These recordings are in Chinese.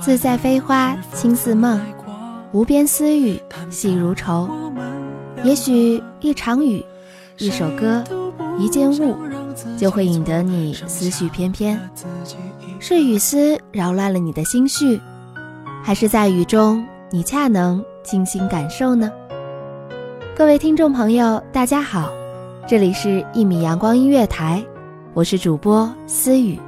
自在飞花，轻似梦，无边丝雨，细如愁。也许一场雨，一首歌，一件物，就会引得你思绪翩翩。是雨丝扰乱了你的心绪，还是在雨中你恰能静心感受呢？各位听众朋友，大家好，这里是一米阳光音乐台，我是主播思雨。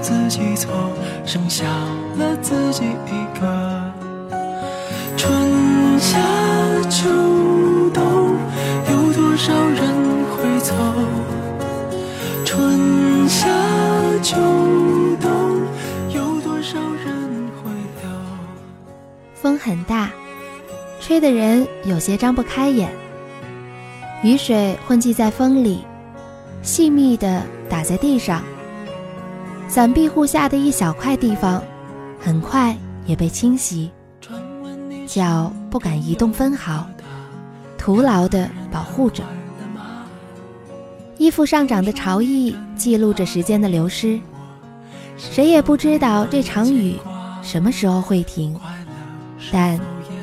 自己错，剩下了自己一个。春夏秋冬，有多少人会走？春夏秋冬，有多少人会留？风很大，吹的人有些张不开眼。雨水混迹在风里，细密的打在地上。伞庇护下的一小块地方，很快也被清洗，脚不敢移动分毫，徒劳地保护着。衣服上长的潮意记录着时间的流失，谁也不知道这场雨什么时候会停，但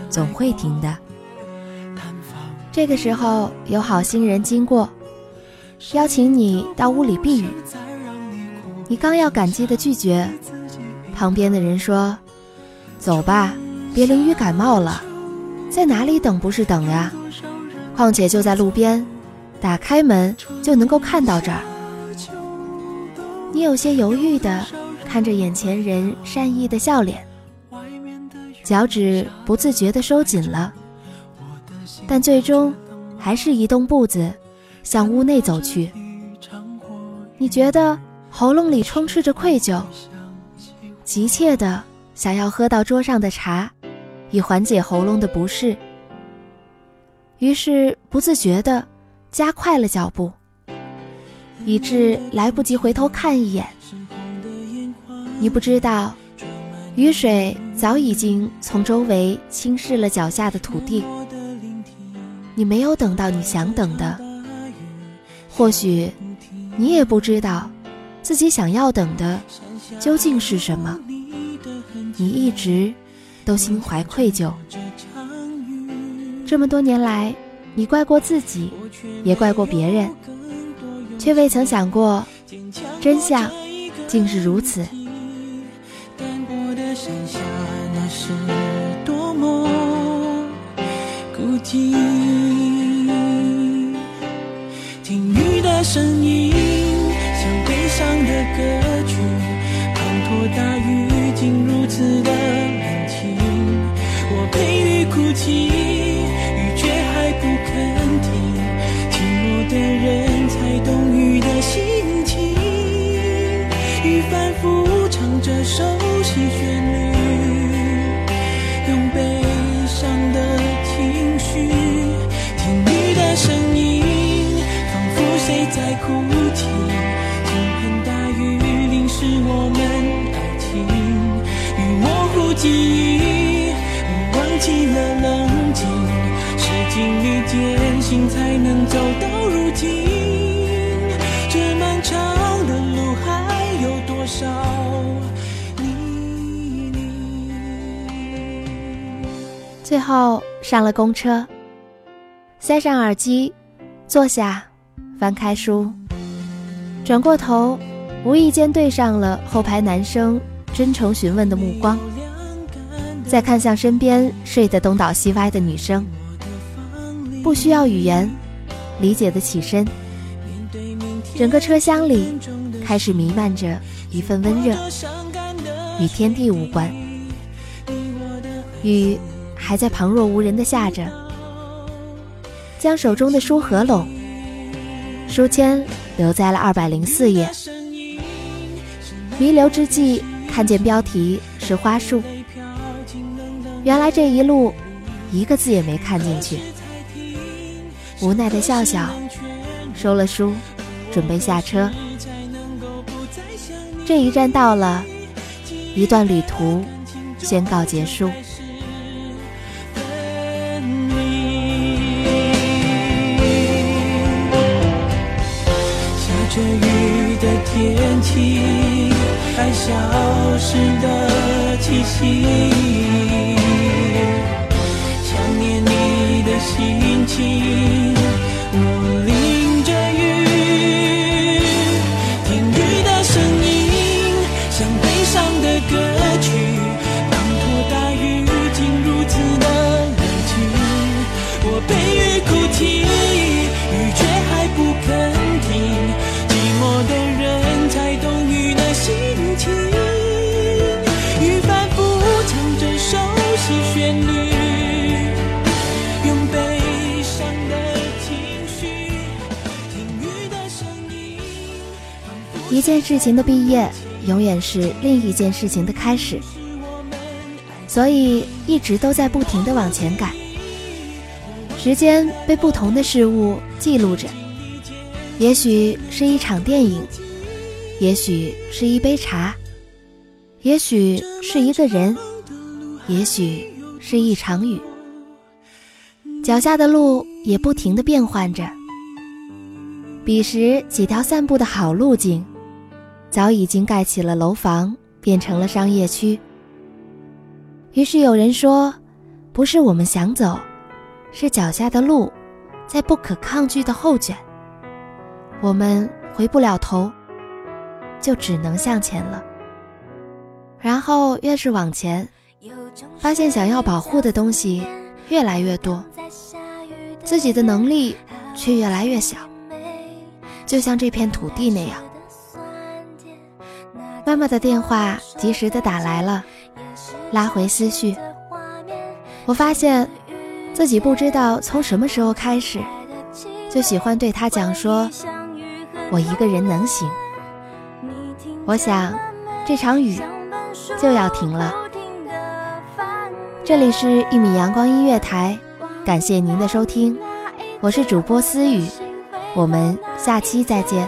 总会停的。这个时候有好心人经过，邀请你到屋里避雨，你刚要感激的拒绝，旁边的人说：“走吧，别淋雨感冒了，在哪里等不是等呀？况且就在路边，打开门就能够看到这儿。”你有些犹豫的看着眼前人善意的笑脸，脚趾不自觉的收紧了。但最终，还是移动步子，向屋内走去。你觉得喉咙里充斥着愧疚，急切的想要喝到桌上的茶，以缓解喉咙的不适。于是不自觉的加快了脚步，以致来不及回头看一眼。你不知道，雨水早已经从周围侵蚀了脚下的土地。你没有等到你想等的，或许你也不知道自己想要等的究竟是什么。你一直都心怀愧疚，这么多年来，你怪过自己，也怪过别人，却未曾想过真相竟是如此。听雨的声音，歌曲，滂沱大雨竟如此的冷清。我陪雨哭泣，雨却还不肯停。寂寞的人才懂雨的心情，雨反复唱着熟悉曲记忆，我忘记了冷静，是经历艰辛才能走到如今。这漫长的路还有多少泥泞？最后上了公车，塞上耳机，坐下，翻开书，转过头，无意间对上了后排男生真诚询问的目光，再看向身边睡得东倒西歪的女生，不需要语言，理解的起身。整个车厢里开始弥漫着一份温热，与天地无关。雨还在旁若无人的下着，将手中的书合拢，书签留在了二百零四页。弥留之际，看见标题是花束，原来这一路一个字也没看进去。无奈的笑笑，收了书，准备下车。这一站到了，一段旅途宣告结束。下着雨的天气，还消失的气息，轻轻件事情的毕业，永远是另一件事情的开始，所以一直都在不停的往前赶。时间被不同的事物记录着，也许是一场电影，也许是一杯茶，也许是一个人，也许是一场雨。脚下的路也不停的变换着。彼时几条散步的好路径，早已经盖起了楼房，变成了商业区。于是有人说，不是我们想走，是脚下的路，在不可抗拒的后卷。我们回不了头，就只能向前了。然后越是往前，发现想要保护的东西越来越多，自己的能力却越来越小。就像这片土地那样。妈妈的电话及时的打来了，拉回思绪。我发现，自己不知道从什么时候开始，就喜欢对她讲说：“我一个人能行。”我想，这场雨就要停了。这里是《一米阳光音乐台》，感谢您的收听，我是主播思雨，我们下期再见。